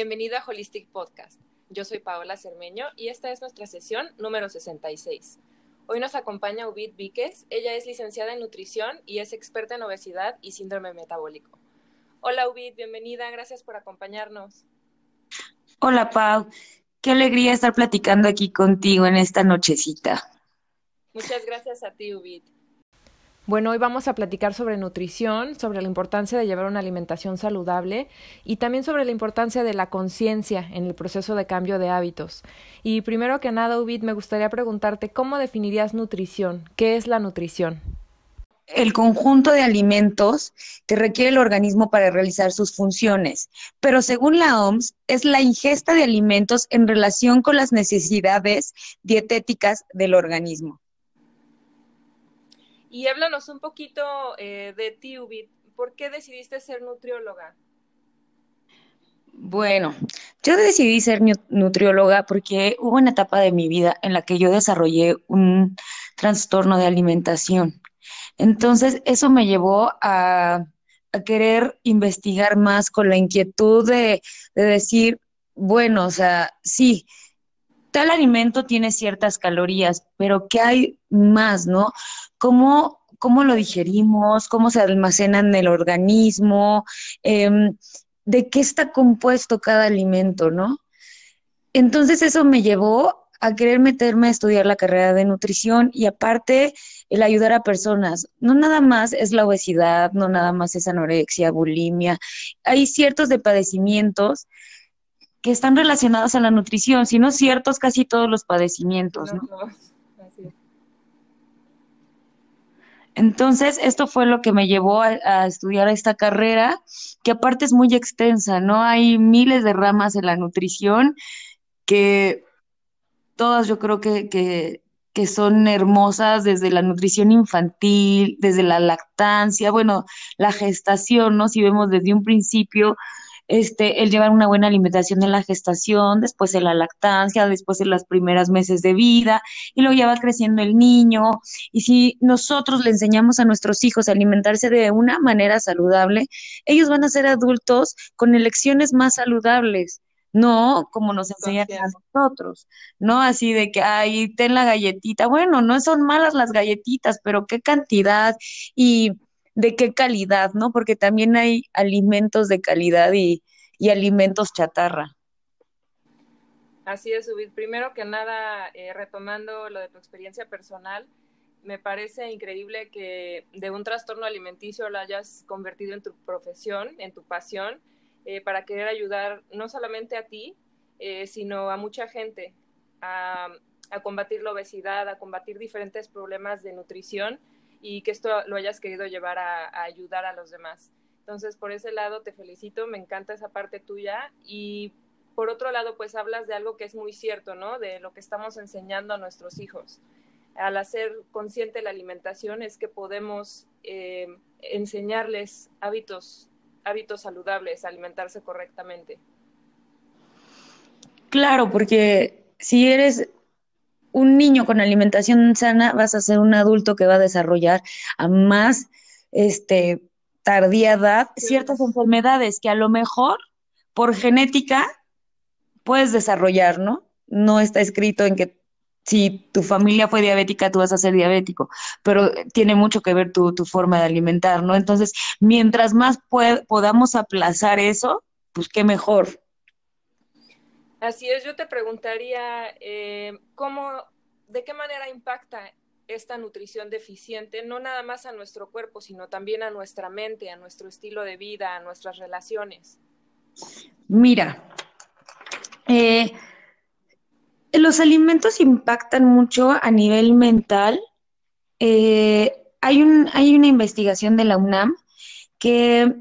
Bienvenida a Holistic Podcast. Yo soy Paola Cermeño y esta es nuestra sesión número 66. Hoy nos acompaña Ubit Víquez. Ella es licenciada en nutrición y es experta en obesidad y síndrome metabólico. Hola Ubit, bienvenida. Gracias por acompañarnos. Hola Pau. Qué alegría estar platicando aquí contigo en esta nochecita. Muchas gracias a ti, Ubit. Bueno, hoy vamos a platicar sobre nutrición, sobre la importancia de llevar una alimentación saludable y también sobre la importancia de la conciencia en el proceso de cambio de hábitos. Y primero que nada, Ubit, me gustaría preguntarte cómo definirías nutrición. ¿Qué es la nutrición? el conjunto de alimentos que requiere el organismo para realizar sus funciones, pero según la OMS es la ingesta de alimentos en relación con las necesidades dietéticas del organismo. Y háblanos un poquito eh, de ti, Ubit. ¿Por qué decidiste ser nutrióloga? Bueno, yo decidí ser nutrióloga porque hubo una etapa de mi vida en la que yo desarrollé un trastorno de alimentación. Entonces, eso me llevó a, querer investigar más con la inquietud de, de decir, bueno, o sea, sí, tal alimento tiene ciertas calorías, pero ¿qué hay más, no? ¿Cómo, cómo lo digerimos? ¿Cómo se almacena en el organismo? Em, ¿De qué está compuesto cada alimento, no? Entonces eso me llevó a querer meterme a estudiar la carrera de nutrición y aparte el ayudar a personas. No nada más es la obesidad, no nada más es anorexia, bulimia. Hay ciertos de padecimientos que están relacionados a la nutrición, si no ciertos casi todos los padecimientos, ¿no? Entonces, esto fue lo que me llevó a, estudiar esta carrera, que aparte es muy extensa, ¿no? Hay miles de ramas en la nutrición que todas yo creo que, que, que son hermosas, desde la nutrición infantil, desde la lactancia, bueno, la gestación, ¿no? Si vemos desde un principio, este, el llevar una buena alimentación en la gestación, después en la lactancia, después en las primeras meses de vida, y luego ya va creciendo el niño. Y si nosotros le enseñamos a nuestros hijos a alimentarse de una manera saludable, ellos van a ser adultos con elecciones más saludables. No como nos enseñan a nosotros, ¿no? Así de que, ay, ten la galletita. Bueno, no son malas las galletitas, pero qué cantidad y de qué calidad, ¿no? Porque también hay alimentos de calidad y, alimentos chatarra. Así es, Ubid. Primero que nada, eh, retomando lo de tu experiencia personal, me parece increíble que de un trastorno alimenticio lo hayas convertido en tu profesión, en tu pasión, eh, para querer ayudar no solamente a ti, eh, sino a mucha gente a, a combatir la obesidad, a combatir diferentes problemas de nutrición y que esto lo hayas querido llevar a, ayudar a los demás. Entonces, por ese lado te felicito, me encanta esa parte tuya y por otro lado, pues hablas de algo que es muy cierto, ¿no? De lo que estamos enseñando a nuestros hijos. Al hacer consciente la alimentación es que podemos eh, enseñarles hábitos, hábitos saludables, alimentarse correctamente. Claro, porque si eres un niño con alimentación sana vas a ser un adulto que va a desarrollar a más este, tardía edad ciertas enfermedades que a lo mejor por genética puedes desarrollar, ¿no? No está escrito en que si tu familia fue diabética, tú vas a ser diabético, pero tiene mucho que ver tu, tu forma de alimentar, ¿no? Entonces, mientras más podamos aplazar eso, pues qué mejor. Así es, yo te preguntaría eh, cómo, de qué manera impacta esta nutrición deficiente, no nada más a nuestro cuerpo, sino también a nuestra mente, a nuestro estilo de vida, a nuestras relaciones. Mira, eh, los alimentos impactan mucho a nivel mental. Eh, hay, un, hay una investigación de la UNAM que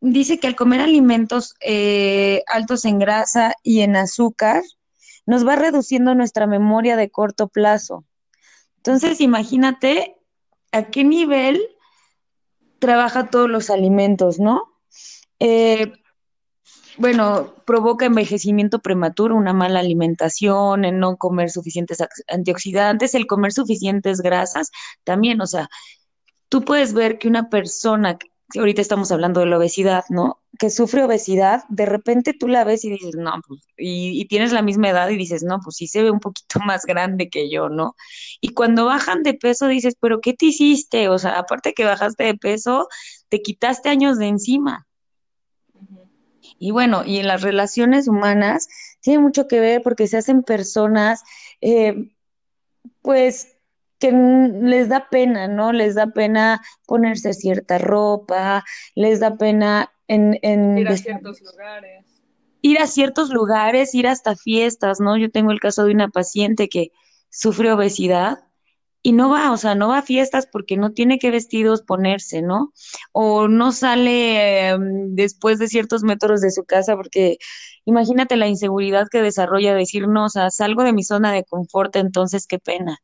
dice que al comer alimentos eh, altos en grasa y en azúcar, nos va reduciendo nuestra memoria de corto plazo. Entonces, imagínate a qué nivel trabaja todos los alimentos, ¿no? Eh, bueno, provoca envejecimiento prematuro, una mala alimentación, el no comer suficientes antioxidantes, el comer suficientes grasas, también, o sea, tú puedes ver que una persona ahorita estamos hablando de la obesidad, ¿no? Que sufre obesidad, de repente tú la ves y dices, no, pues, y, y, tienes la misma edad y dices, no, pues sí se ve un poquito más grande que yo, ¿no? Y cuando bajan de peso dices, pero ¿qué te hiciste? O sea, aparte que bajaste de peso, te quitaste años de encima. Y bueno, y en las relaciones humanas tiene mucho que ver porque se hacen personas, eh, pues que les da pena, ¿no? Les da pena ponerse cierta ropa, les da pena en... en ir a ciertos lugares. Ir a ciertos lugares, ir hasta fiestas, ¿no? Yo tengo el caso de una paciente que sufre obesidad y no va, o sea, no va a fiestas porque no tiene qué vestidos ponerse, ¿no? O no sale em, después de ciertos metros de su casa porque imagínate la inseguridad que desarrolla decir, no, o sea, salgo de mi zona de confort, entonces qué pena.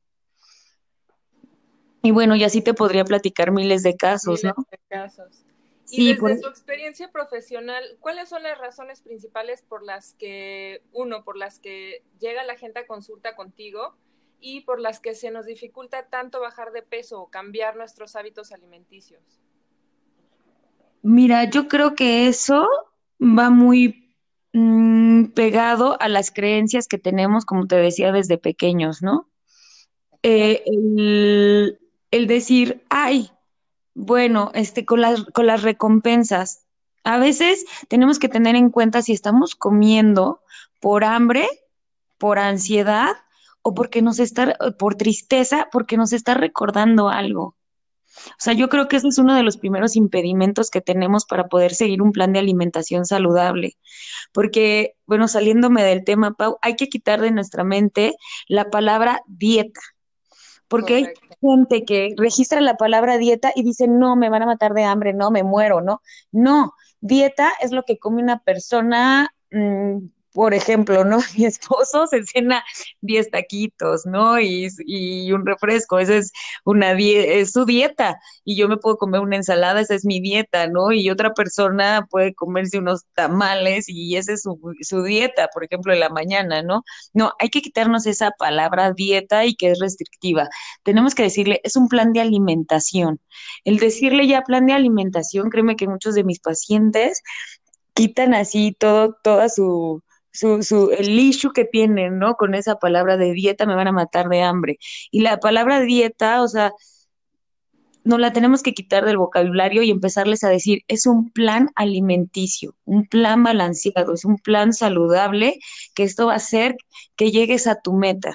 Y bueno, y así te podría platicar miles de casos, miles De casos. Y desde tu experiencia profesional, ¿cuáles son las razones principales por las que, uno, por las que llega la gente a consulta contigo y por las que se nos dificulta tanto bajar de peso o cambiar nuestros hábitos alimenticios? Mira, yo creo que eso va muy mm, pegado a las creencias que tenemos, como te decía, desde pequeños, ¿no? Eh, el, el decir, ay, bueno, este, con las, con las recompensas. A veces tenemos que tener en cuenta si estamos comiendo por hambre, por ansiedad o porque nos está, por tristeza, porque nos está recordando algo. O sea, yo creo que ese es uno de los primeros impedimentos que tenemos para poder seguir un plan de alimentación saludable. Porque, bueno, saliéndome del tema, Pau, hay que quitar de nuestra mente la palabra dieta porque hay gente que registra la palabra dieta y dice, no, me van a matar de hambre, no, me muero, ¿no? No, dieta es lo que come una persona mmm, por ejemplo, ¿no? Mi esposo se cena 10 taquitos, ¿no? Y, y un refresco, esa es una es su dieta. Y yo me puedo comer una ensalada, esa es mi dieta, ¿no? Y otra persona puede comerse unos tamales y esa es su, su dieta, por ejemplo, en la mañana, ¿no? No, hay que quitarnos esa palabra dieta y que es restrictiva. Tenemos que decirle, es un plan de alimentación. El decirle ya plan de alimentación, créeme que muchos de mis pacientes quitan así todo, toda su, su, su, el issue que tienen, ¿no? Con esa palabra de dieta me van a matar de hambre. Y la palabra dieta, o sea, no la tenemos que quitar del vocabulario y empezarles a decir, es un plan alimenticio, un plan balanceado, es un plan saludable, que esto va a hacer que llegues a tu meta.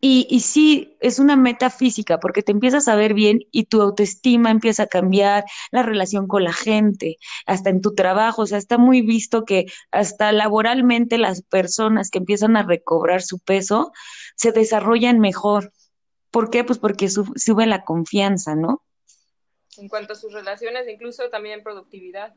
Y, y sí, es una meta física porque te empiezas a ver bien y tu autoestima empieza a cambiar, la relación con la gente, hasta en tu trabajo, o sea, está muy visto que hasta laboralmente las personas que empiezan a recobrar su peso se desarrollan mejor. ¿Por qué? Pues porque sube la confianza, ¿no? En cuanto a sus relaciones, incluso también productividad.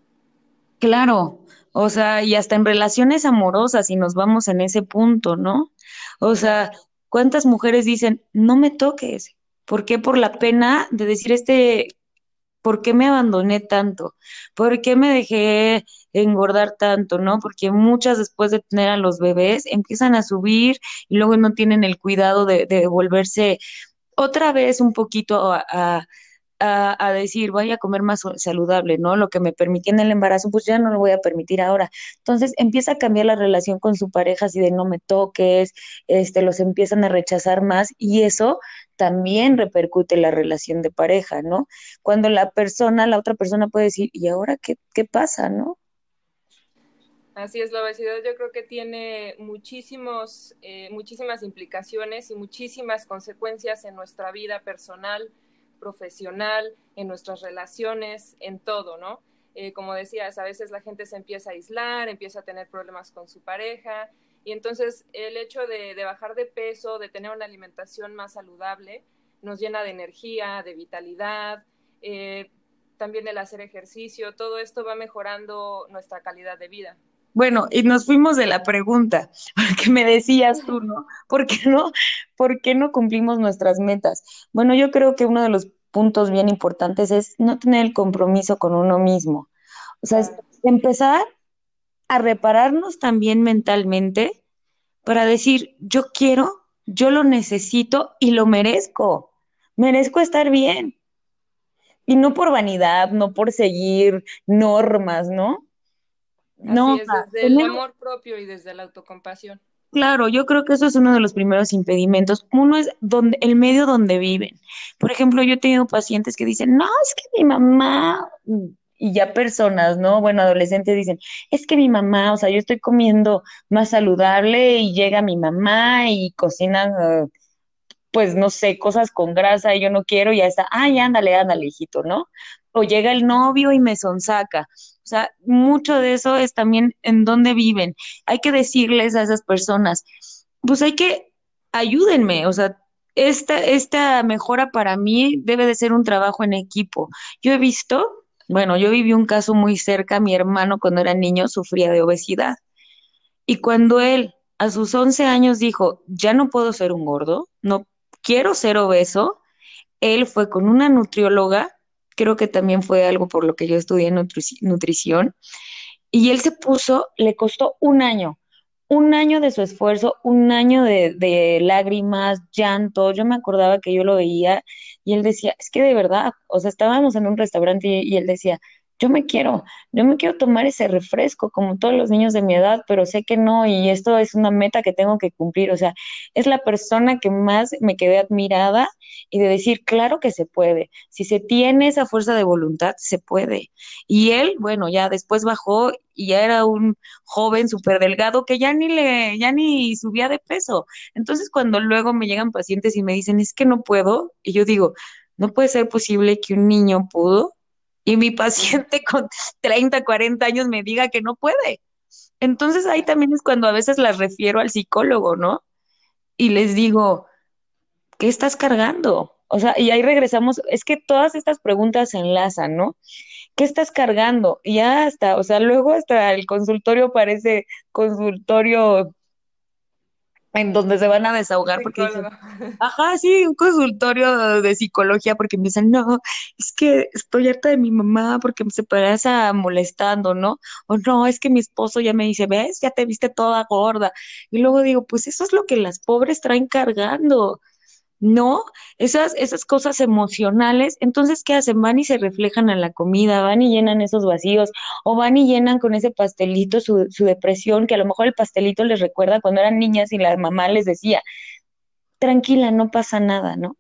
Claro, o sea, y hasta en relaciones amorosas, si nos vamos en ese punto, ¿no? O sea, ¿Cuántas mujeres dicen, no me toques? ¿Por qué? Por la pena de decir este, ¿por qué me abandoné tanto? ¿Por qué me dejé engordar tanto? ¿No? Porque muchas después de tener a los bebés empiezan a subir y luego no tienen el cuidado de, volverse otra vez un poquito a, decir, voy a comer más saludable, ¿no? Lo que me permití en el embarazo, pues ya no lo voy a permitir ahora. Entonces empieza a cambiar la relación con su pareja, así de no me toques, este, los empiezan a rechazar más y eso también repercute en la relación de pareja, ¿no? Cuando la persona, la otra persona puede decir, ¿y ahora qué, qué pasa, no? Así es, la obesidad yo creo que tiene muchísimos, eh, muchísimas implicaciones y muchísimas consecuencias en nuestra vida personal, profesional, en nuestras relaciones, en todo, ¿no? Eh, como decías, a veces la gente se empieza a aislar, empieza a tener problemas con su pareja y entonces el hecho de, bajar de peso, de tener una alimentación más saludable, nos llena de energía, de vitalidad, eh, también el hacer ejercicio, todo esto va mejorando nuestra calidad de vida. Bueno, y nos fuimos de la pregunta, que me decías tú, ¿no? ¿Por qué no, por qué no cumplimos nuestras metas? Bueno, yo creo que uno de los puntos bien importantes es no tener el compromiso con uno mismo. O sea, empezar a repararnos también mentalmente para decir, yo quiero, yo lo necesito y lo merezco. Merezco estar bien. Y no por vanidad, no por seguir normas, ¿no? No, es, desde el amor propio y desde la autocompasión. Claro, yo creo que eso es uno de los primeros impedimentos. Uno es donde, el medio donde viven. Por ejemplo, yo he tenido pacientes que dicen, no, es que mi mamá, y ya personas, ¿no? Bueno, adolescentes dicen, es que mi mamá, o sea, yo estoy comiendo más saludable y llega mi mamá y cocina, pues no sé, cosas con grasa y yo no quiero, y ya está, ay, ándale, ándale, hijito, ¿no? O llega el novio y me sonsaca. Sea, mucho de eso es también en dónde viven. Hay que decirles a esas personas, pues hay que, ayúdenme, o sea, esta, esta mejora para mí debe de ser un trabajo en equipo. Yo he visto, bueno, yo viví un caso muy cerca, mi hermano cuando era niño sufría de obesidad. Y cuando él a sus 11 años dijo, ya no puedo ser un gordo, no quiero ser obeso, él fue con una nutrióloga creo que también fue algo por lo que yo estudié nutrición. Y él se puso, le costó un año, un año de su esfuerzo, un año de, lágrimas, llanto. Yo me acordaba que yo lo veía y él decía, es que de verdad, o sea, estábamos en un restaurante y él decía, yo me quiero, yo me quiero tomar ese refresco como todos los niños de mi edad, pero sé que no y esto es una meta que tengo que cumplir. O sea, es la persona que más me quedé admirada y de decir, claro que se puede. Si se tiene esa fuerza de voluntad, se puede. Y él, bueno, ya después bajó y ya era un joven súper delgado que ya ni le, ya ni subía de peso. Entonces, cuando luego me llegan pacientes y me dicen, es que no puedo, y yo digo, no puede ser posible que un niño pudo y mi paciente con 30, 40 años me diga que no puede. Entonces ahí también es cuando a veces las refiero al psicólogo, ¿no? Y les digo, ¿qué estás cargando? O sea, y ahí regresamos, es que todas estas preguntas se enlazan, ¿no? ¿Qué estás cargando? Y ya hasta, o sea, luego hasta el consultorio parece consultorio en donde se van a desahogar porque dicen, ajá, sí, un consultorio de psicología porque me dicen, no, es que estoy harta de mi mamá porque se pasa molestando, ¿no? O no, es que mi esposo ya me dice, ves, ya te viste toda gorda. Y luego digo, pues eso es lo que las pobres traen cargando. ¿No? Esas, esas cosas emocionales, entonces, ¿qué hacen? Van y se reflejan en la comida, van y llenan esos vacíos, o van y llenan con ese pastelito su, su depresión, que a lo mejor el pastelito les recuerda cuando eran niñas y la mamá les decía, tranquila, no pasa nada, ¿no?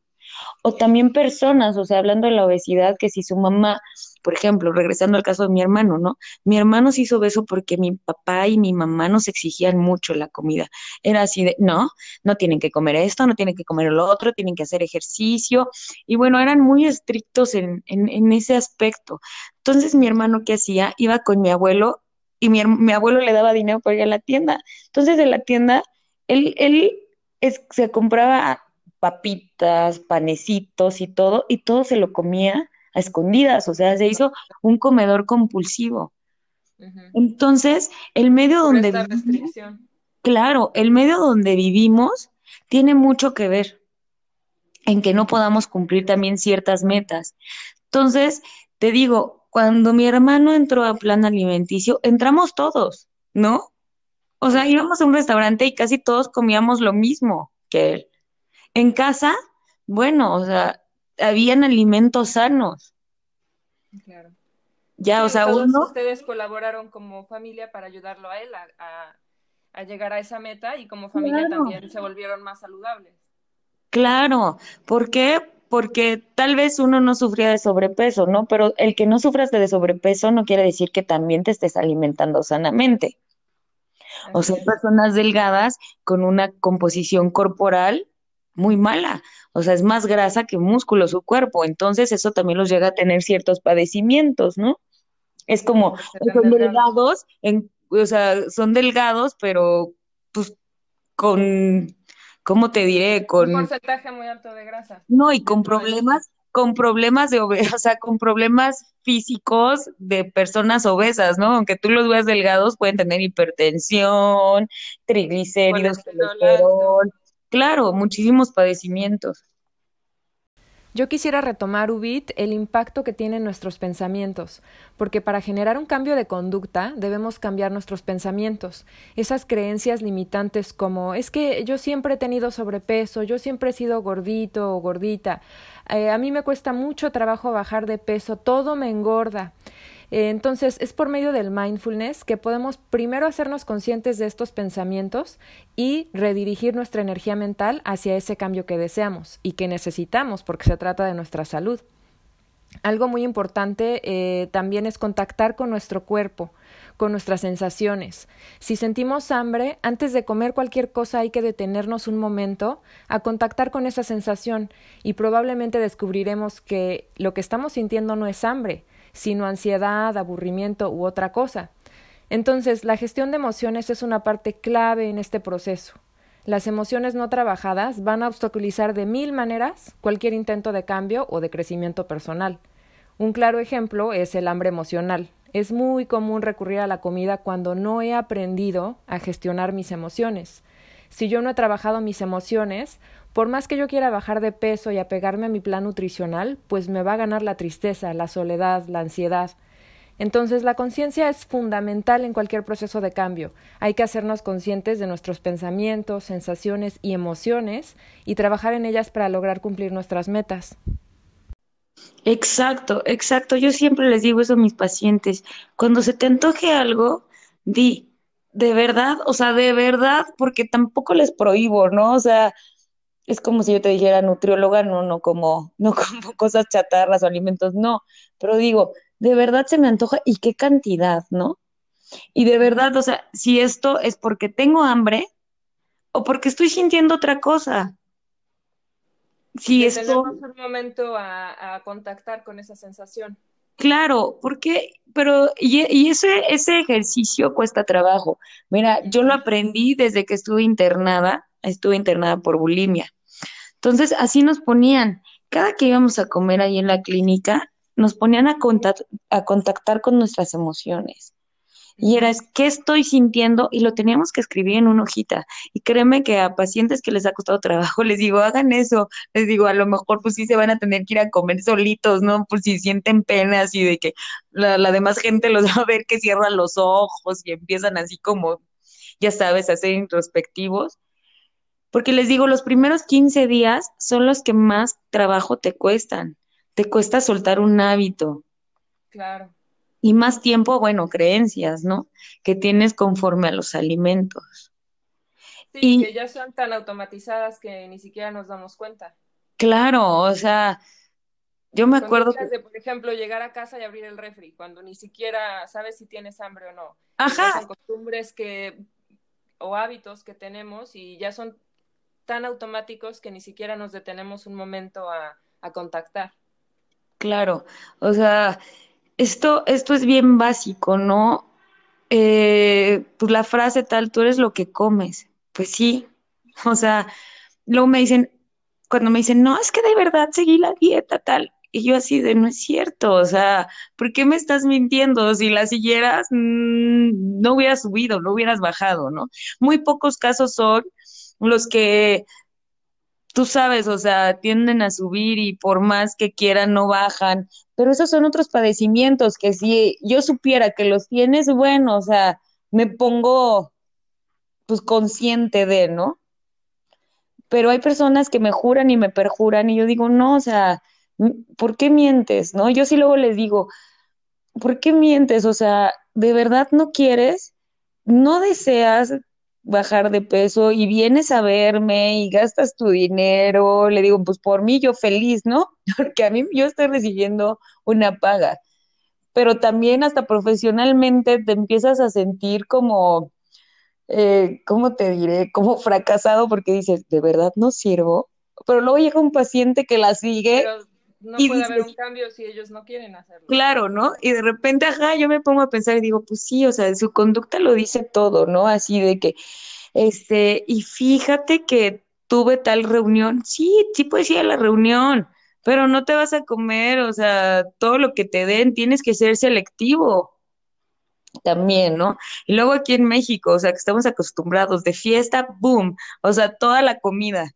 O también personas, o sea, hablando de la obesidad, que si su mamá, por ejemplo, regresando al caso de mi hermano, ¿no? Mi hermano se hizo obeso porque mi papá y mi mamá nos exigían mucho la comida. Era así de, no, no tienen que comer esto, no tienen que comer lo otro, tienen que hacer ejercicio. Y bueno, eran muy estrictos en, en, ese aspecto. Entonces mi hermano, ¿qué hacía? Iba con mi abuelo y mi, mi abuelo le daba dinero para ir a la tienda. Entonces de la tienda, él, él se compraba papitas, panecitos y todo, y todo se lo comía a escondidas, o sea, se hizo un comedor compulsivo. Entonces, el medio donde vivimos, claro, el medio donde vivimos tiene mucho que ver en que no podamos cumplir también ciertas metas. Entonces, te digo, cuando mi hermano entró a plan alimenticio, entramos todos, ¿no? O sea, íbamos a un restaurante y casi todos comíamos lo mismo que él. En casa, bueno, o sea, habían alimentos sanos. Claro. Ya, o sea, todos uno... ustedes colaboraron como familia para ayudarlo a él a, llegar a esa meta y como familia también se volvieron más saludables. Claro, ¿por qué? Porque tal vez uno no sufría de sobrepeso, ¿no? Pero el que no sufras de sobrepeso no quiere decir que también te estés alimentando sanamente. o sea, personas delgadas con una composición corporal muy mala, o sea, es más grasa que músculo su cuerpo, entonces eso también los llega a tener ciertos padecimientos, ¿no? Es como, son delgados, en, o sea, son delgados, pero pues con, ¿cómo te diré? Con un porcentaje muy alto de grasa. No, y con problemas, con problemas de obesidad, o sea, con problemas físicos de personas obesas, ¿no? Aunque tú los veas delgados, pueden tener hipertensión, triglicéridos, colesterol, Claro, muchísimos padecimientos. Yo quisiera retomar, Ubit, el impacto que tienen nuestros pensamientos, porque para generar un cambio de conducta debemos cambiar nuestros pensamientos. Esas creencias limitantes como es que yo siempre he tenido sobrepeso, yo siempre he sido gordito o gordita, eh, a mí me cuesta mucho trabajo bajar de peso, todo me engorda. Eh, entonces, es por medio del mindfulness que podemos primero hacernos conscientes de estos pensamientos y redirigir nuestra energía mental hacia ese cambio que deseamos y que necesitamos porque se trata de nuestra salud. Algo muy importante eh, también es contactar con nuestro cuerpo, con nuestras sensaciones. Si sentimos hambre, antes de comer cualquier cosa hay que detenernos un momento a contactar con esa sensación y probablemente descubriremos que lo que estamos sintiendo no es hambre, sino ansiedad, aburrimiento u otra cosa. Entonces, la gestión de emociones es una parte clave en este proceso. Las emociones no trabajadas van a obstaculizar de mil maneras cualquier intento de cambio o de crecimiento personal. Un claro ejemplo es el hambre emocional. Es muy común recurrir a la comida cuando no he aprendido a gestionar mis emociones. Si yo no he trabajado mis emociones, por más que yo quiera bajar de peso y apegarme a mi plan nutricional, pues me va a ganar la tristeza, la soledad, la ansiedad. Entonces la conciencia es fundamental en cualquier proceso de cambio. Hay que hacernos conscientes de nuestros pensamientos, sensaciones y emociones y trabajar en ellas para lograr cumplir nuestras metas. Exacto, exacto. Yo siempre les digo eso a mis pacientes. Cuando se te antoje algo, di, de verdad, o sea, de verdad, porque tampoco les prohíbo, ¿no? O sea, es como si yo te dijera nutrióloga, no, no como, no como cosas chatarras o alimentos, no, pero digo, de verdad se me antoja y qué cantidad, ¿no? Y de verdad, o sea, si esto es porque tengo hambre o porque estoy sintiendo otra cosa. Si esto... Tenemos un momento a, a, contactar con esa sensación. Claro, porque, pero, y, y, ese, ese ejercicio cuesta trabajo. Mira, yo lo aprendí desde que estuve internada, estuve internada por bulimia. Entonces, así nos ponían, cada que íbamos a comer ahí en la clínica, nos ponían a, a contactar con nuestras emociones. Y era, ¿qué estoy sintiendo? Y lo teníamos que escribir en una hojita. Y créeme que a pacientes que les ha costado trabajo, les digo, hagan eso. Les digo, a lo mejor pues sí se van a tener que ir a comer solitos, ¿no? Por si sienten penas y de que la, la demás gente los va a ver que cierran los ojos y empiezan así como, ya sabes, a ser introspectivos. Porque les digo, los primeros 15 días son los que más trabajo te cuestan. Te cuesta soltar un hábito. Claro. Y más tiempo, bueno, creencias, ¿no? Que tienes conforme a los alimentos. Sí, y, que ya son tan automatizadas que ni siquiera nos damos cuenta. Claro, o sea, yo me acuerdo. De, por ejemplo, llegar a casa y abrir el refri, cuando ni siquiera sabes si tienes hambre o no. Ajá. Son costumbres que, o hábitos que tenemos y ya son tan automáticos que ni siquiera nos detenemos un momento a, contactar. Claro, o sea, esto, esto es bien básico, ¿no? Eh, pues la frase tal, tú eres lo que comes. Pues sí, o sea, luego me dicen, cuando me dicen, no, es que de verdad seguí la dieta tal, y yo así de, no es cierto, o sea, ¿por qué me estás mintiendo? Si la siguieras, mm, no hubieras subido, no hubieras bajado, ¿no? Muy pocos casos son los que tú sabes, o sea, tienden a subir y por más que quieran no bajan, pero esos son otros padecimientos que si yo supiera que los tienes, bueno, o sea, me pongo pues consciente de, ¿no? Pero hay personas que me juran y me perjuran y yo digo, no, o sea, ¿por qué mientes? ¿No? Yo sí luego les digo, ¿por qué mientes? O sea, ¿de verdad no quieres? ¿No deseas bajar de peso y vienes a verme y gastas tu dinero, le digo, pues por mí yo feliz, ¿no? Porque a mí yo estoy recibiendo una paga, pero también hasta profesionalmente te empiezas a sentir como, eh, ¿cómo te diré? Como fracasado porque dices, ¿de verdad no sirvo? Pero luego llega un paciente que la sigue no puede haber un cambio si ellos no quieren hacerlo. Claro, ¿no? Y de repente, ajá, yo me pongo a pensar y digo, pues sí, o sea, su conducta lo dice todo, ¿no? Así de que, este, y fíjate que tuve tal reunión, sí, sí puedes ir a la reunión, pero no te vas a comer, o sea, todo lo que te den, tienes que ser selectivo también, ¿no? Y luego aquí en México, o sea, que estamos acostumbrados de fiesta, boom, o sea, toda la comida.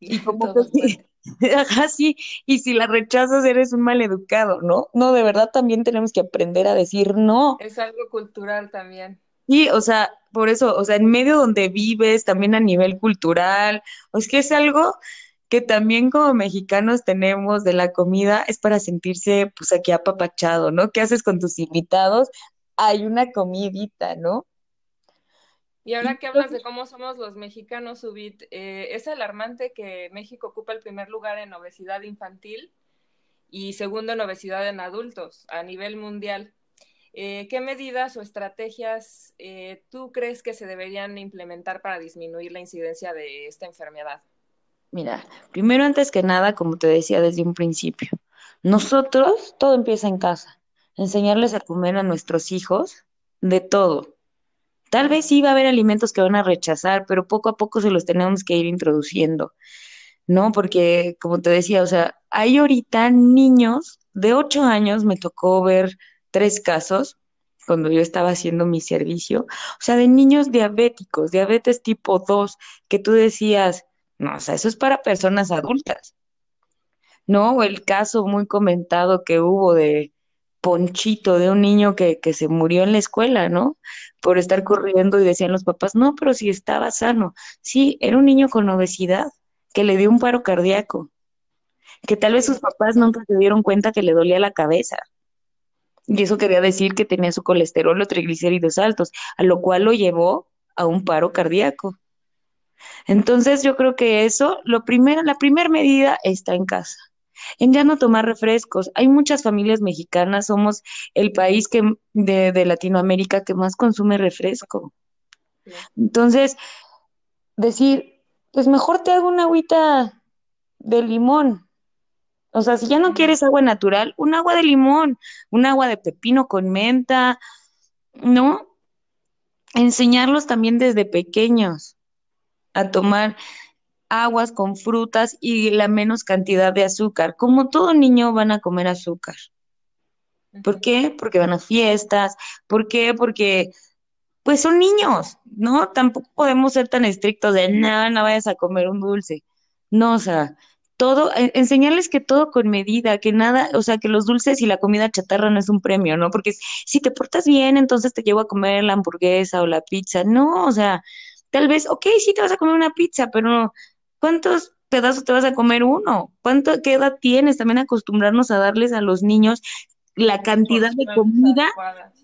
Y como que Ajá, sí, y si la rechazas eres un maleducado, ¿no? No, de verdad también tenemos que aprender a decir no. Es algo cultural también. Y, o sea, por eso, o sea, en medio donde vives, también a nivel cultural, o es que es algo que también como mexicanos tenemos de la comida, es para sentirse pues aquí apapachado, ¿no? ¿Qué haces con tus invitados? Hay una comidita, ¿no? Y ahora que hablas de cómo somos los mexicanos, Subit, eh, es alarmante que México ocupa el primer lugar en obesidad infantil y segundo en obesidad en adultos a nivel mundial. Eh, ¿Qué medidas o estrategias eh, tú crees que se deberían implementar para disminuir la incidencia de esta enfermedad? Mira, primero antes que nada, como te decía desde un principio, nosotros todo empieza en casa. Enseñarles a comer a nuestros hijos de todo. Tal vez sí va a haber alimentos que van a rechazar, pero poco a poco se los tenemos que ir introduciendo, ¿no? Porque, como te decía, o sea, hay ahorita niños de 8 años, me tocó ver tres casos cuando yo estaba haciendo mi servicio, o sea, de niños diabéticos, diabetes tipo 2, que tú decías, no, o sea, eso es para personas adultas. ¿No? El caso muy comentado que hubo de Ponchito, de un niño que, que se murió en la escuela, ¿no? Por estar corriendo y decían los papás, no, pero si estaba sano. Sí, era un niño con obesidad que le dio un paro cardíaco, que tal vez sus papás nunca se dieron cuenta que le dolía la cabeza. Y eso quería decir que tenía su colesterol o triglicéridos altos, a lo cual lo llevó a un paro cardíaco. Entonces yo creo que eso, lo primero, la primera medida está en casa, en ya no tomar refrescos. Hay muchas familias mexicanas, somos el país que, de, de Latinoamérica que más consume refresco. Entonces, decir, pues mejor te hago una agüita de limón. O sea, si ya no quieres agua natural, un agua de limón, un agua de pepino con menta, ¿no? Enseñarlos también desde pequeños a tomar aguas con frutas y la menos cantidad de azúcar. Como todo niño van a comer azúcar. ¿Por qué? Porque van a fiestas. ¿Por qué? Porque pues son niños, ¿no? Tampoco podemos ser tan estrictos de, no, no vayas a comer un dulce. No, o sea, todo, enseñarles que todo con medida, que nada, o sea, que los dulces y la comida chatarra no es un premio, ¿no? Porque si te portas bien, entonces te llevo a comer la hamburguesa o la pizza. No, o sea, Tal vez, ok, sí te vas a comer una pizza, pero ¿cuántos pedazos te vas a comer uno? ¿Cuánto, qué edad tienes? También acostumbrarnos a darles a los niños la cantidad de comida,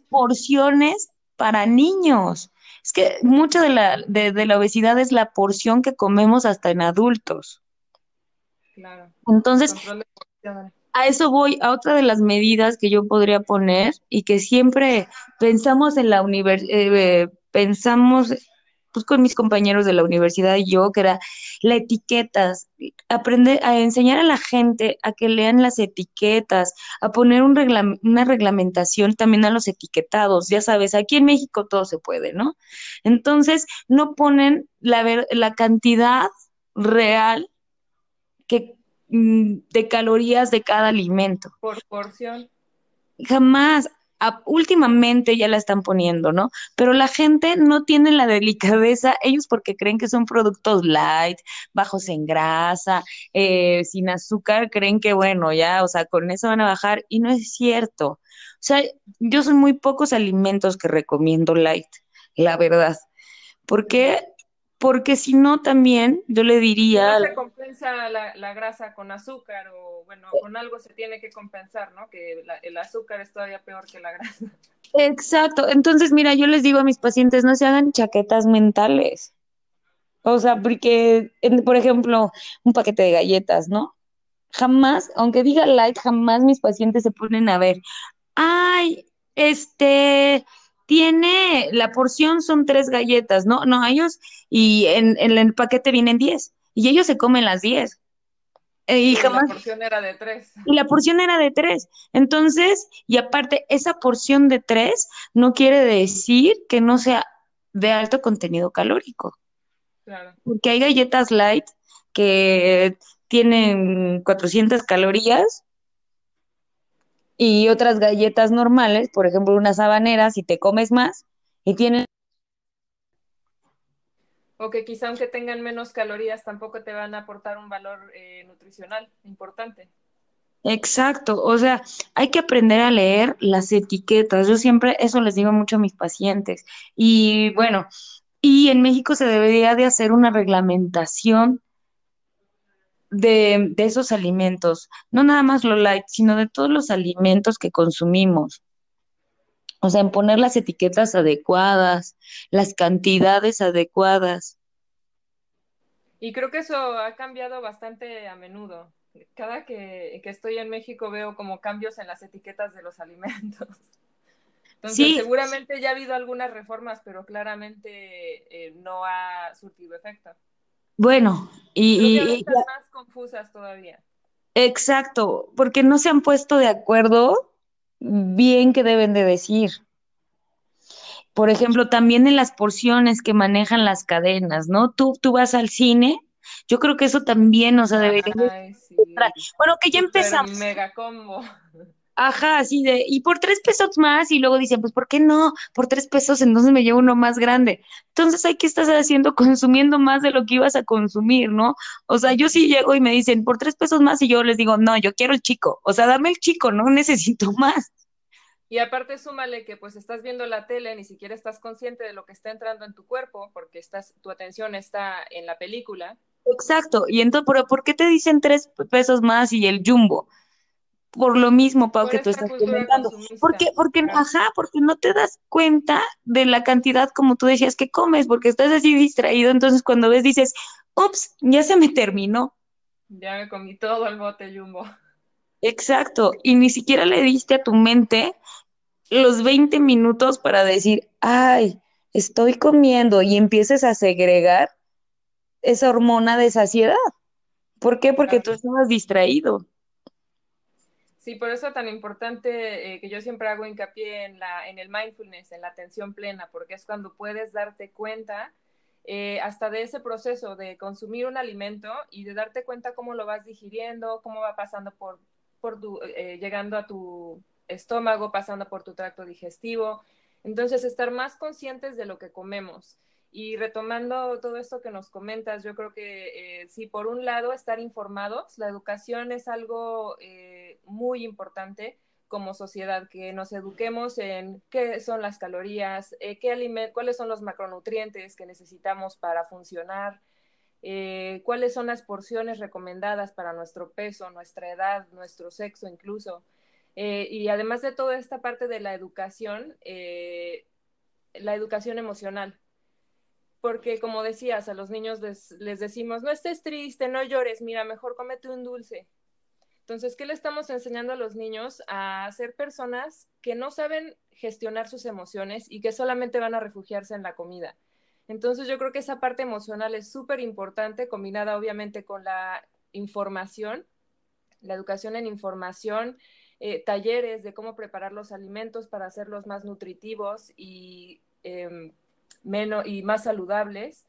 porciones para niños. Es que mucha de la, de, de la obesidad es la porción que comemos hasta en adultos. Claro. Entonces, a eso voy, a otra de las medidas que yo podría poner y que siempre pensamos en la universidad, eh, pensamos pues con mis compañeros de la universidad y yo, que era la etiquetas, aprender a enseñar a la gente a que lean las etiquetas, a poner un una reglamentación también a los etiquetados, ya sabes, aquí en México todo se puede, ¿no? Entonces, no ponen la, la cantidad real que mm, de calorías de cada alimento. Por porción. Jamás últimamente ya la están poniendo, ¿no? Pero la gente no tiene la delicadeza, ellos porque creen que son productos light, bajos en grasa, eh, sin azúcar, creen que bueno, ya, o sea, con eso van a bajar y no es cierto. O sea, yo son muy pocos alimentos que recomiendo light, la verdad. ¿Por qué? Porque si no también yo le diría... No se compensa la, grasa con azúcar o bueno, con algo se tiene que compensar, ¿no? Que el azúcar es todavía peor que la grasa. Exacto, entonces mira, yo les digo a mis pacientes, no se hagan chaquetas mentales. O sea, porque, por ejemplo, un paquete de galletas, ¿no? Jamás, aunque diga light, jamás mis pacientes se ponen a ver, ay, este, tiene, la porción son tres galletas, ¿no? No, ellos, y en, el paquete vienen diez, y ellos se comen las diez. Eh, y, jamás, la porción era de tres. Y la porción era de tres. Entonces, y aparte, esa porción de tres no quiere decir que no sea de alto contenido calórico. Claro. Porque hay galletas light que tienen 400 calorías y otras galletas normales, por ejemplo, unas habaneras, si te comes más y tienen... O que quizá aunque tengan menos calorías, tampoco te van a aportar un valor eh, nutricional importante. Exacto, o sea, hay que aprender a leer las etiquetas. Yo siempre eso les digo mucho a mis pacientes. Y bueno, y en México se debería de hacer una reglamentación de, de esos alimentos, no nada más lo light, sino de todos los alimentos que consumimos. O sea, en poner las etiquetas adecuadas, las cantidades adecuadas. Y creo que eso ha cambiado bastante a menudo. Cada que, que estoy en México veo como cambios en las etiquetas de los alimentos. Entonces, sí. seguramente ya ha habido algunas reformas, pero claramente eh, no ha surtido efecto. Bueno, y, y están más confusas todavía. Exacto, porque no se han puesto de acuerdo bien qué deben de decir. Por ejemplo, también en las porciones que manejan las cadenas, ¿no? Tú, tú vas al cine, yo creo que eso también, o sea, debería... Ay, sí. Bueno, que ya empezamos. Mega combo. Ajá, así de, y por tres pesos más, y luego dicen, pues, ¿por qué no? Por tres pesos, entonces me llevo uno más grande. Entonces, ¿hay que estás haciendo? Consumiendo más de lo que ibas a consumir, ¿no? O sea, yo sí llego y me dicen, por tres pesos más, y yo les digo, no, yo quiero el chico. O sea, dame el chico, no necesito más. Y aparte, súmale que pues estás viendo la tele, ni siquiera estás consciente de lo que está entrando en tu cuerpo, porque estás, tu atención está en la película. Exacto. Y entonces, ¿por, ¿por qué te dicen tres pesos más y el jumbo? Por lo mismo, Pau, Por que tú estás comentando. Porque, porque, Ajá. ajá, porque no te das cuenta de la cantidad, como tú decías, que comes, porque estás así distraído, entonces cuando ves dices, ups, ya se me terminó. Ya me comí todo el bote jumbo. Exacto, y ni siquiera le diste a tu mente los 20 minutos para decir, ay, estoy comiendo y empieces a segregar esa hormona de saciedad. ¿Por qué? Porque tú estabas distraído. Sí, por eso tan importante eh, que yo siempre hago hincapié en, la, en el mindfulness, en la atención plena, porque es cuando puedes darte cuenta eh, hasta de ese proceso de consumir un alimento y de darte cuenta cómo lo vas digiriendo, cómo va pasando por, por tu, eh, llegando a tu estómago, pasando por tu tracto digestivo. Entonces, estar más conscientes de lo que comemos. Y retomando todo esto que nos comentas, yo creo que eh, sí, por un lado, estar informados, la educación es algo eh, muy importante como sociedad, que nos eduquemos en qué son las calorías, eh, qué cuáles son los macronutrientes que necesitamos para funcionar, eh, cuáles son las porciones recomendadas para nuestro peso, nuestra edad, nuestro sexo incluso. Eh, y además de toda esta parte de la educación, la educación emocional. Porque como decías, a los niños les, les, decimos, no estés triste, no llores, mira, mejor cómete un dulce. Entonces, ¿qué le estamos enseñando a los niños? A ser personas que no saben gestionar sus emociones y que solamente van a refugiarse en la comida. Entonces, yo creo que esa parte emocional es súper importante, combinada obviamente con la información, la educación en información, eh, talleres de cómo preparar los alimentos para hacerlos más nutritivos y, eh, menos, y más saludables.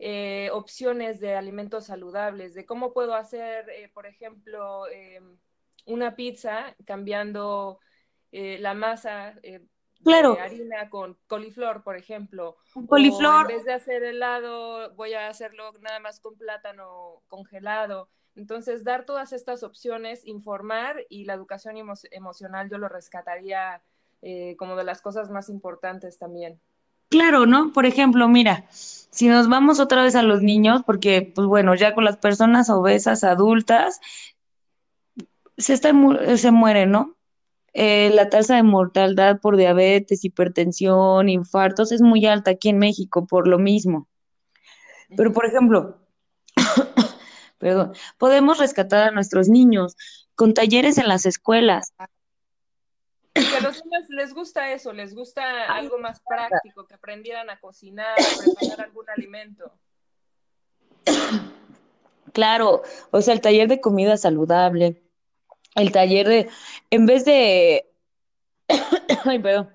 Eh, opciones de alimentos saludables, de cómo puedo hacer, eh, por ejemplo, eh, una pizza cambiando eh, la masa eh, Claro. de harina con coliflor, por ejemplo. Un O en coliflor, vez de hacer helado, voy a hacerlo nada más con plátano congelado. Entonces, dar todas estas opciones, informar y la educación emo emocional yo lo rescataría eh, como de las cosas más importantes también. Claro, ¿no? Por ejemplo, mira, si nos vamos otra vez a los niños, porque, pues bueno, ya con las personas obesas adultas, se, están, mu- se mueren, ¿no? Eh, la tasa de mortalidad por diabetes, hipertensión, infartos es muy alta aquí en México por lo mismo. Pero, por ejemplo, perdón, podemos rescatar a nuestros niños con talleres en las escuelas. A los niños les gusta eso, les gusta algo más práctico, que aprendieran a cocinar, a preparar algún alimento. Claro, o sea, el taller de comida saludable, el taller de, en vez de, ay, perdón,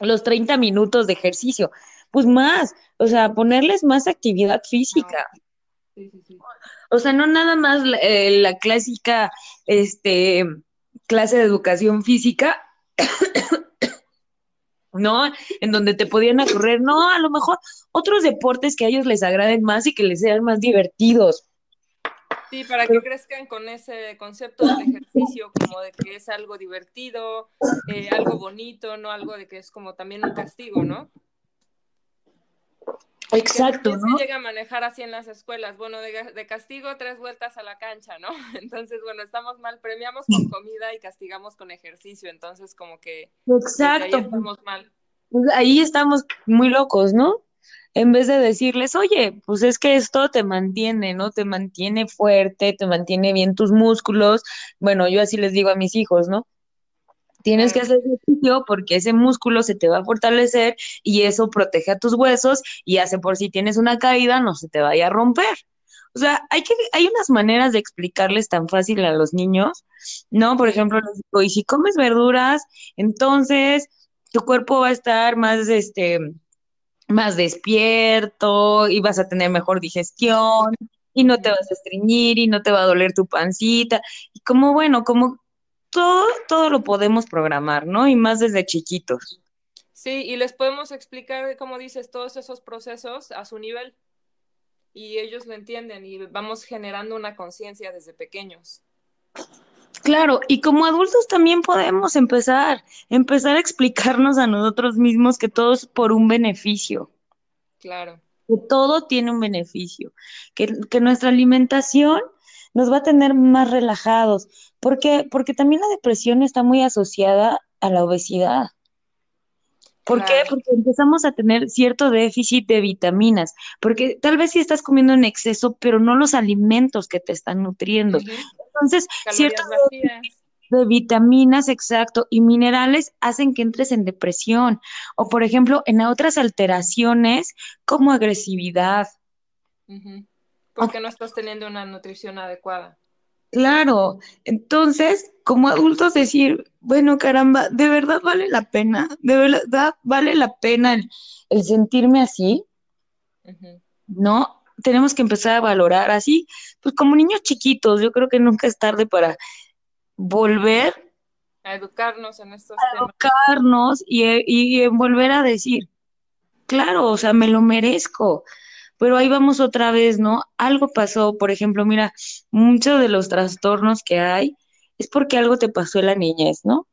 los 30 minutos de ejercicio, pues más, o sea, ponerles más actividad física. Sí, sí, sí. O sea, no nada más la, eh, la clásica, este, clase de educación física, ¿no? En donde te podían correr, no, a lo mejor otros deportes que a ellos les agraden más y que les sean más divertidos. Sí, para que crezcan con ese concepto del ejercicio, como de que es algo divertido, eh, algo bonito, no algo de que es como también un castigo, ¿no? Exacto, ¿no? se llega a manejar así en las escuelas, bueno, de, castigo tres vueltas a la cancha, ¿no? Entonces, bueno, estamos mal, premiamos con comida y castigamos con ejercicio, entonces como que Exacto. ahí estamos mal. Pues ahí estamos muy locos, ¿no? En vez de decirles, oye, pues es que esto te mantiene, ¿no? Te mantiene fuerte, te mantiene bien tus músculos. Bueno, yo así les digo a mis hijos, ¿no? Tienes que hacer ejercicio porque ese músculo se te va a fortalecer y eso protege a tus huesos y hace por si tienes una caída no se te vaya a romper. O sea, hay que hay unas maneras de explicarles tan fácil a los niños, ¿no? Por ejemplo, les digo, y si comes verduras, entonces tu cuerpo va a estar más este más despierto y vas a tener mejor digestión y no te vas a estreñir y no te va a doler tu pancita. Y como bueno, como todo, todo lo podemos programar, ¿no? Y más desde chiquitos. Sí, y les podemos explicar, como dices, todos esos procesos a su nivel. Y ellos lo entienden y vamos generando una conciencia desde pequeños. Claro, y como adultos también podemos empezar, empezar a explicarnos a nosotros mismos que todo es por un beneficio. Claro. Que todo tiene un beneficio, que, que nuestra alimentación nos va a tener más relajados. ¿Por qué? Porque también la depresión está muy asociada a la obesidad. ¿Por qué? Porque empezamos a tener cierto déficit de vitaminas, porque tal vez sí estás comiendo en exceso, pero no los alimentos que te están nutriendo. Entonces, cierto de vitaminas, exacto, y minerales hacen que entres en depresión o, por ejemplo, en otras alteraciones como agresividad. Porque no estás teniendo una nutrición adecuada. Claro, entonces, como adultos decir, bueno, caramba, ¿de verdad vale la pena? ¿De verdad vale la pena el, sentirme así? ¿No? Tenemos que empezar a valorar así, pues como niños chiquitos, yo creo que nunca es tarde para volver a educarnos en estos a educarnos y, y volver a decir, claro, o sea, me lo merezco pero ahí vamos otra vez, ¿no? Algo pasó, por ejemplo, mira, muchos de los trastornos que hay es porque algo te pasó en la niñez, ¿no?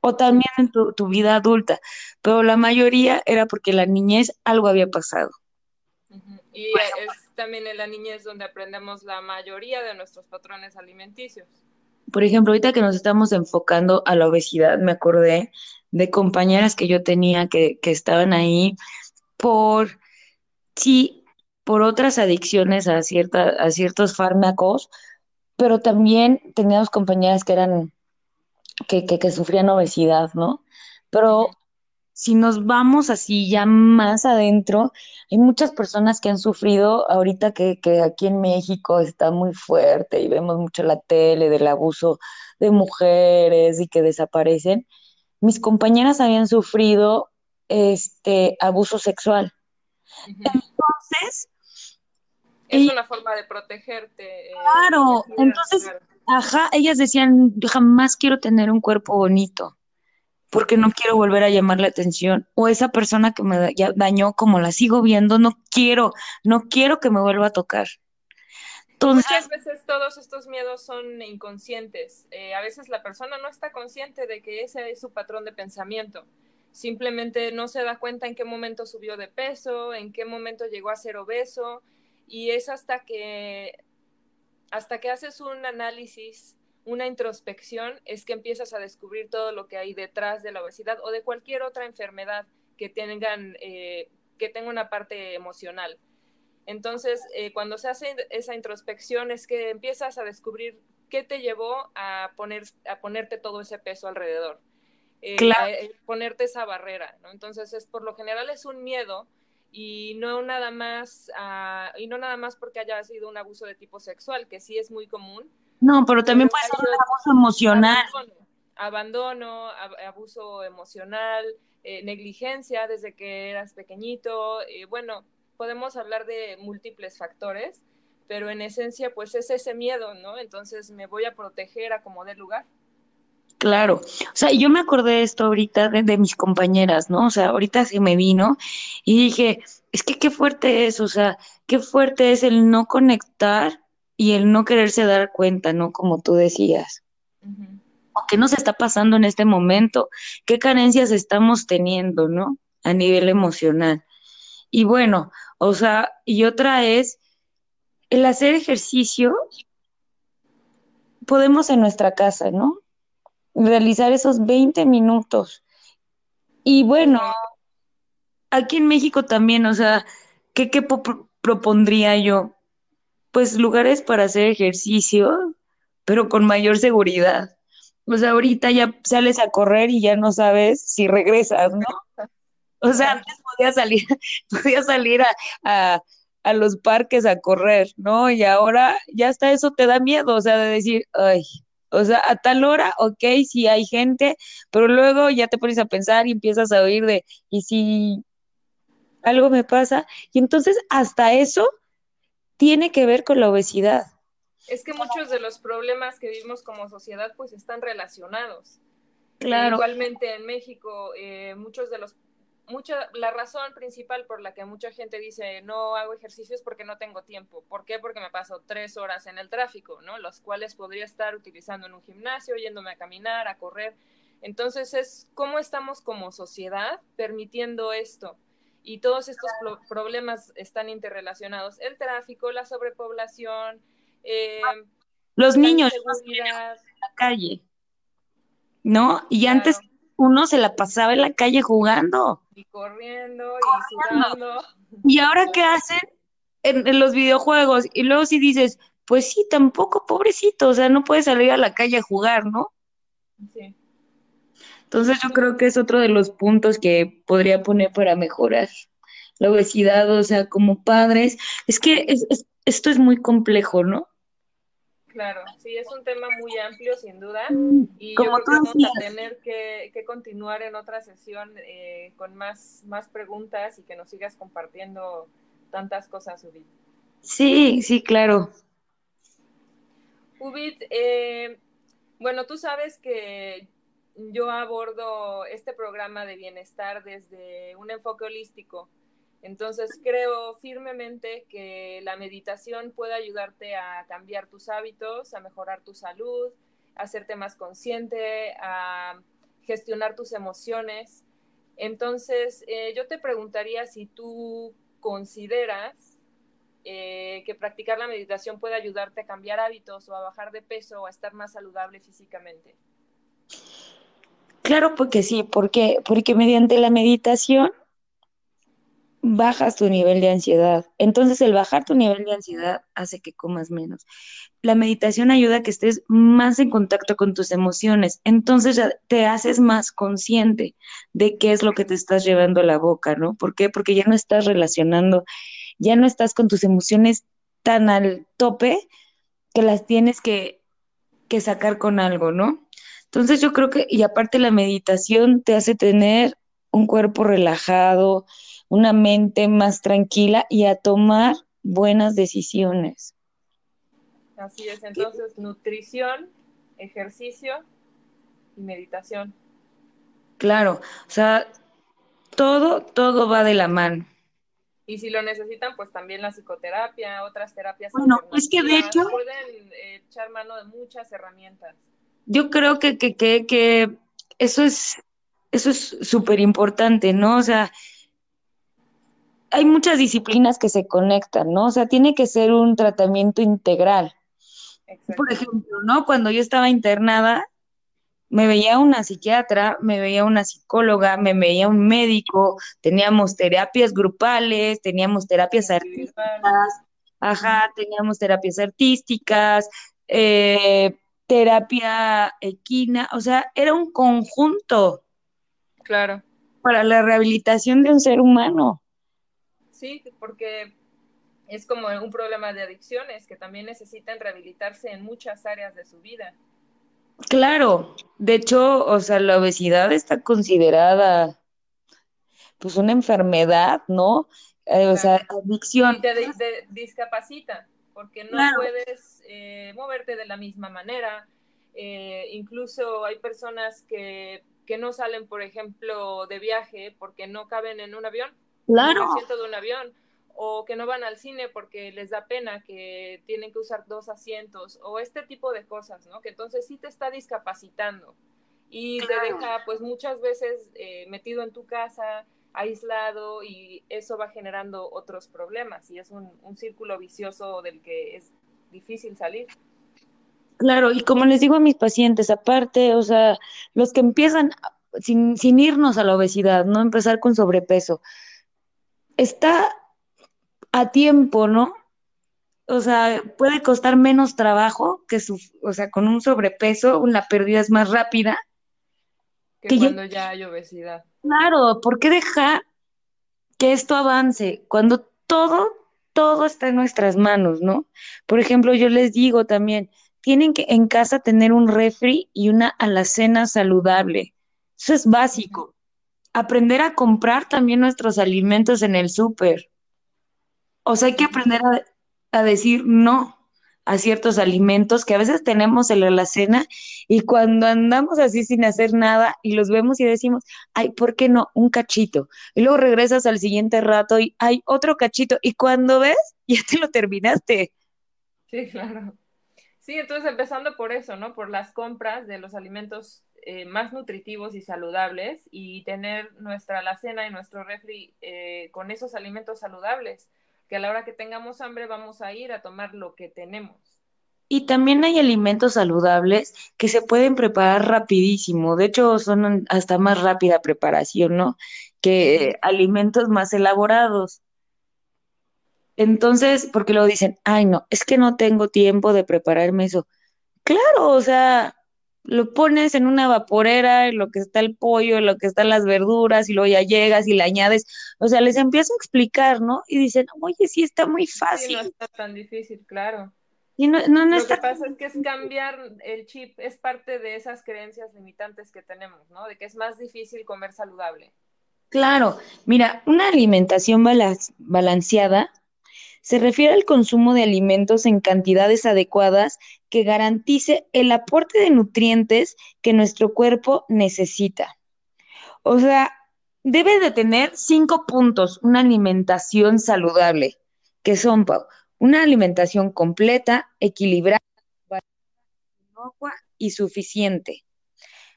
O también en tu, vida adulta, pero la mayoría era porque en la niñez algo había pasado. Y es también en la niñez donde aprendemos la mayoría de nuestros patrones alimenticios. Por ejemplo, ahorita que nos estamos enfocando a la obesidad, me acordé de compañeras que yo tenía que, que estaban ahí por sí por otras adicciones a, cierta, a ciertos fármacos, pero también teníamos compañeras que eran, que, que, sufrían obesidad, ¿no? Pero si nos vamos así ya más adentro, hay muchas personas que han sufrido ahorita que, que, aquí en México está muy fuerte y vemos mucho la tele del abuso de mujeres y que desaparecen. Mis compañeras habían sufrido este abuso sexual. Entonces, es una forma de protegerte. Eh, claro, entonces, ajá, ellas decían, yo jamás quiero tener un cuerpo bonito, porque no quiero volver a llamar la atención. O esa persona que me dañó, como la sigo viendo, no quiero, no quiero que me vuelva a tocar. Entonces, Muchas veces todos estos miedos son inconscientes. Eh, a veces la persona no está consciente de que ese es su patrón de pensamiento. Simplemente no se da cuenta en qué momento subió de peso, en qué momento llegó a ser obeso, y es hasta que, hasta que haces un análisis, una introspección, es que empiezas a descubrir todo lo que hay detrás de la obesidad o de cualquier otra enfermedad que tengan, eh, que tenga una parte emocional. Entonces, eh, cuando se hace esa introspección es que empiezas a descubrir qué te llevó a, poner, a ponerte todo ese peso alrededor, eh, a, ponerte esa barrera, ¿no? Entonces, es, por lo general es un miedo y no nada más uh, y no nada más porque haya sido un abuso de tipo sexual que sí es muy común. No pero también puede ser un abuso emocional. abandono, abuso emocional eh, negligencia desde que eras pequeñito eh, bueno podemos hablar de múltiples factores pero en esencia pues es ese miedo no entonces me voy a proteger a como dé lugar Claro, o sea, yo me acordé de esto ahorita de, de, mis compañeras, ¿no? O sea, ahorita se me vino y dije, es que qué fuerte es, o sea, qué fuerte es el no conectar y el no quererse dar cuenta, ¿no? Como tú decías. Uh -huh. ¿Qué nos está pasando en este momento? ¿Qué carencias estamos teniendo, ¿no? A nivel emocional. Y bueno, o sea, y otra es el hacer ejercicio, podemos en nuestra casa, ¿no? Realizar esos 20 minutos. Y bueno, aquí en México también, o sea, ¿qué, qué propondría yo? Pues lugares para hacer ejercicio, pero con mayor seguridad. O sea, ahorita ya sales a correr y ya no sabes si regresas, ¿no? O sea, antes podía salir, podía salir a, a, a, los parques a correr, ¿no? Y ahora ya hasta eso te da miedo, o sea, de decir, ay, o sea, a tal hora, ok, sí hay gente, pero luego ya te pones a pensar y empiezas a oír de, ¿y si algo me pasa? Y entonces hasta eso tiene que ver con la obesidad. Es que muchos de los problemas que vivimos como sociedad pues están relacionados. Claro. Igualmente en México, eh, muchos de los mucha, la razón principal por la que mucha gente dice no hago ejercicio es porque no tengo tiempo. ¿Por qué? Porque me paso tres horas en el tráfico, ¿no? Los cuales podría estar utilizando en un gimnasio, yéndome a caminar, a correr. Entonces es cómo estamos como sociedad permitiendo esto. Y todos estos pro problemas están interrelacionados. El tráfico, la sobrepoblación, eh, los niños en la calle, ¿no? Y claro. antes uno se la pasaba en la calle jugando. Y corriendo y sudando. ¿Y ahora qué hacen en, en, los videojuegos? Y luego si dices, pues sí, tampoco, pobrecito, o sea, no puede salir a la calle a jugar, ¿no? Sí. Entonces yo creo que es otro de los puntos que podría poner para mejorar la obesidad, o sea, como padres. Es que es, es, esto es muy complejo, ¿no? Claro, sí, es un tema muy amplio, sin duda, y Como yo creo que vamos a tener que, que, continuar en otra sesión eh, con más, más preguntas y que nos sigas compartiendo tantas cosas, Ubit. Sí, sí, claro. Ubit, eh, bueno, tú sabes que yo abordo este programa de bienestar desde un enfoque holístico. Entonces creo firmemente que la meditación puede ayudarte a cambiar tus hábitos, a mejorar tu salud, a hacerte más consciente, a gestionar tus emociones. Entonces eh, yo te preguntaría si tú consideras eh, que practicar la meditación puede ayudarte a cambiar hábitos o a bajar de peso o a estar más saludable físicamente. Claro, porque sí, porque, porque mediante la meditación bajas tu nivel de ansiedad. Entonces, el bajar tu nivel de ansiedad hace que comas menos. La meditación ayuda a que estés más en contacto con tus emociones. Entonces, ya te haces más consciente de qué es lo que te estás llevando a la boca, ¿no? ¿Por qué? Porque ya no estás relacionando, ya no estás con tus emociones tan al tope que las tienes que, que sacar con algo, ¿no? Entonces, yo creo que, y aparte la meditación te hace tener un cuerpo relajado, una mente más tranquila y a tomar buenas decisiones. Así es, entonces nutrición, ejercicio y meditación. Claro, o sea, todo, todo va de la mano. Y si lo necesitan, pues también la psicoterapia, otras terapias. Bueno, es que de hecho pueden eh, echar mano de muchas herramientas. Yo creo que, que, que, que eso es eso es súper importante, ¿no? O sea, hay muchas disciplinas que se conectan, ¿no? O sea, tiene que ser un tratamiento integral. Exacto. Por ejemplo, ¿no? Cuando yo estaba internada, me veía una psiquiatra, me veía una psicóloga, me veía un médico, teníamos terapias grupales, teníamos terapias artísticas, ajá, teníamos terapias artísticas, eh, terapia equina, o sea, era un conjunto. Claro. Para la rehabilitación de un ser humano. Sí, porque es como un problema de adicciones que también necesitan rehabilitarse en muchas áreas de su vida. Claro, de hecho, o sea, la obesidad está considerada pues una enfermedad, ¿no? Eh, claro. O sea, adicción. Y te de, discapacita, porque no claro. puedes eh, moverte de la misma manera, Eh, incluso hay personas que, que, no salen, por ejemplo, de viaje porque no caben en un avión, claro. en asiento de un avión, o que no van al cine porque les da pena que tienen que usar dos asientos, o este tipo de cosas, ¿no? Que entonces sí te está discapacitando y te deja pues muchas veces eh, metido en tu casa, aislado y eso va generando otros problemas y es un, un círculo vicioso del que es difícil salir. Claro, y como les digo a mis pacientes, aparte, o sea, los que empiezan sin, sin irnos a la obesidad, no empezar con sobrepeso, está a tiempo, ¿no? O sea, puede costar menos trabajo que su, o sea, con un sobrepeso, la pérdida es más rápida. Que, cuando ya hay obesidad. Claro, ¿por qué dejar que esto avance cuando todo, todo está en nuestras manos, ¿no? Por ejemplo, yo les digo también, tienen que en casa tener un refri y una alacena saludable. Eso es básico. Aprender a comprar también nuestros alimentos en el súper. O sea, hay que aprender a, a decir no a ciertos alimentos que a veces tenemos en la alacena y cuando andamos así sin hacer nada y los vemos y decimos, ay, ¿por qué no? Un cachito. Y luego regresas al siguiente rato y hay otro cachito y cuando ves, ya te lo terminaste. Sí, claro. Sí, entonces empezando por eso, ¿no? Por las compras de los alimentos eh, más nutritivos y saludables y tener nuestra alacena y nuestro refri eh, con esos alimentos saludables que a la hora que tengamos hambre vamos a ir a tomar lo que tenemos. Y también hay alimentos saludables que se pueden preparar rapidísimo. De hecho, son hasta más rápida preparación, ¿no? Que alimentos más elaborados. Entonces, porque lo dicen, ay, no, es que no tengo tiempo de prepararme eso. Claro, o sea, lo pones en una vaporera, en lo que está el pollo, en lo que están las verduras, y luego ya llegas y le añades, o sea, les empiezo a explicar, ¿no? Y dicen, oye, sí está muy fácil. Sí, no está tan difícil, claro. Y no, no, no lo que pasa es que es cambiar el chip, es parte de esas creencias limitantes que tenemos, ¿no? De que es más difícil comer saludable. Claro, mira, una alimentación balanceada se refiere al consumo de alimentos en cantidades adecuadas que garantice el aporte de nutrientes que nuestro cuerpo necesita. O sea, debe de tener cinco puntos una alimentación saludable, que son, Pau, una alimentación completa, equilibrada, y suficiente.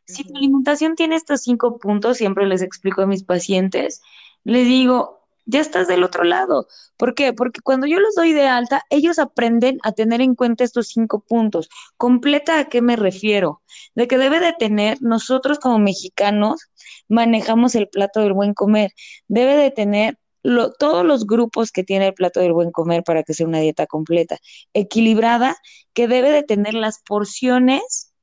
Si tu alimentación tiene estos cinco puntos, siempre les explico a mis pacientes, les digo, ya estás del otro lado. ¿Por qué? Porque cuando yo los doy de alta, ellos aprenden a tener en cuenta estos cinco puntos. ¿Completa a qué me refiero? De que debe de tener, nosotros como mexicanos manejamos el plato del buen comer. Debe de tener todos los grupos que tiene el plato del buen comer para que sea una dieta completa. Equilibrada, que debe de tener las porciones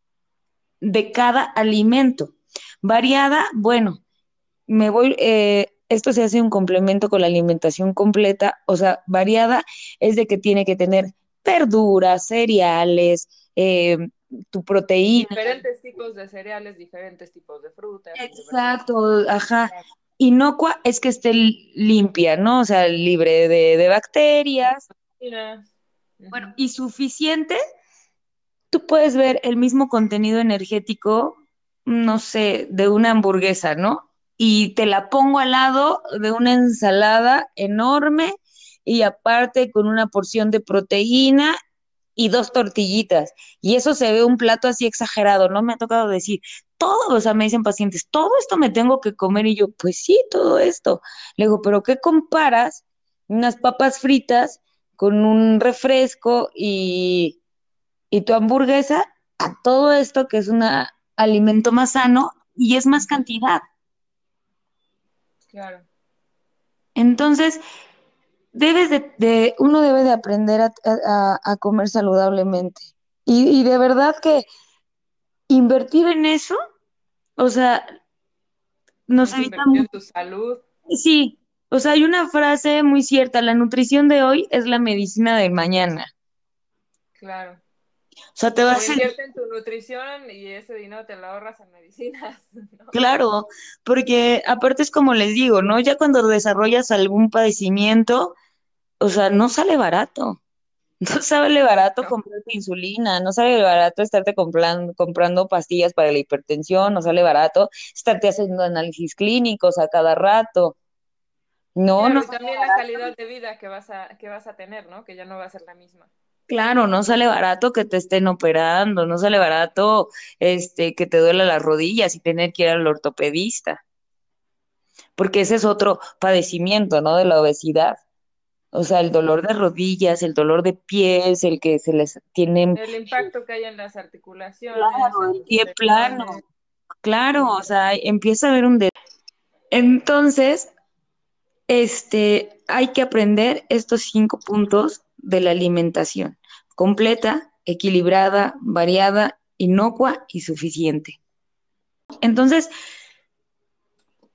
de cada alimento. Variada, bueno, me voy... Eh, esto se hace un complemento con la alimentación completa, o sea, variada, es de que tiene que tener verduras, cereales, eh, tu proteína. Diferentes tipos de cereales, diferentes tipos de frutas. Exacto, ajá. Inocua es que esté limpia, ¿no? O sea, libre de, bacterias. Bueno, y suficiente, tú puedes ver el mismo contenido energético, no sé, de una hamburguesa, ¿no? Y te la pongo al lado de una ensalada enorme y aparte con una porción de proteína y dos tortillitas. Y eso se ve un plato así exagerado, ¿no? Me ha tocado decir, todo, o sea, me dicen pacientes, todo esto me tengo que comer y yo, pues sí, todo esto. Le digo, pero ¿qué comparas unas papas fritas con un refresco y, y tu hamburguesa a todo esto que es un alimento más sano y es más cantidad? Claro. Entonces, debes de, uno debe de aprender a, comer saludablemente. Y, de verdad que invertir en eso, o sea, nos evita mucho. tu salud. Sí, o sea, hay una frase muy cierta, la nutrición de hoy es la medicina de mañana. Claro. O sea, te vas a... Invierte en tu nutrición y ese dinero te lo ahorras en medicinas. Claro, porque aparte es como les digo, ¿no? Ya cuando desarrollas algún padecimiento, o sea, no sale barato. No sale barato comprar insulina, no sale barato estarte comprando, comprando pastillas para la hipertensión, no sale barato estarte haciendo análisis clínicos a cada rato. No, no. Y también la calidad de vida que vas, a, que vas a tener, ¿no? Que ya no va a ser la misma. Claro, no sale barato que te estén operando, no sale barato este que te duela las rodillas y tener que ir al ortopedista. Porque ese es otro padecimiento, ¿no? De la obesidad. O sea, el dolor de rodillas, el dolor de pies, el que se les tiene... El impacto que hay en las articulaciones. Claro, el pie plano. Claro, o sea, empieza a haber un... Entonces, este, hay que aprender estos cinco puntos de la alimentación. Completa, equilibrada, variada, inocua y suficiente. Entonces,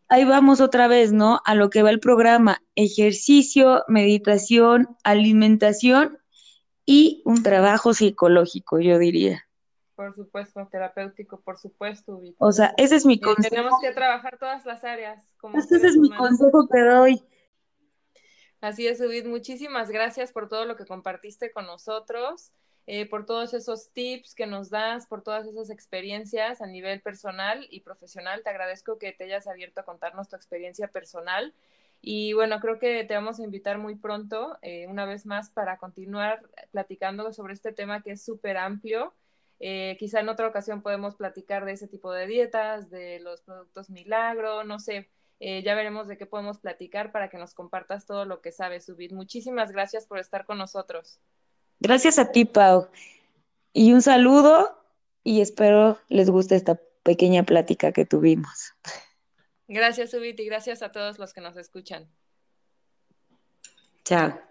ahí vamos otra vez, ¿no? A lo que va el programa, ejercicio, meditación, alimentación y un trabajo psicológico, yo diría. Por supuesto, terapéutico, por supuesto. O sea, ese es mi consejo. Tenemos que trabajar todas las áreas. ese es mi consejo que doy. Así es, Ubit. Muchísimas gracias por todo lo que compartiste con nosotros. Eh, por todos esos tips que nos das, por todas esas experiencias a nivel personal y profesional. Te agradezco que te hayas abierto a contarnos tu experiencia personal. Y bueno, creo que te vamos a invitar muy pronto, eh, una vez más, para continuar platicando sobre este tema que es súper amplio. Eh, quizá en otra ocasión podemos platicar de ese tipo de dietas, de los productos milagro, no sé. Ya veremos de qué podemos platicar para que nos compartas todo lo que sabes, Subir. Muchísimas gracias por estar con nosotros. Gracias a ti, Pau. Y un saludo y espero les guste esta pequeña plática que tuvimos. Gracias, Ubit, y gracias a todos los que nos escuchan. Chao.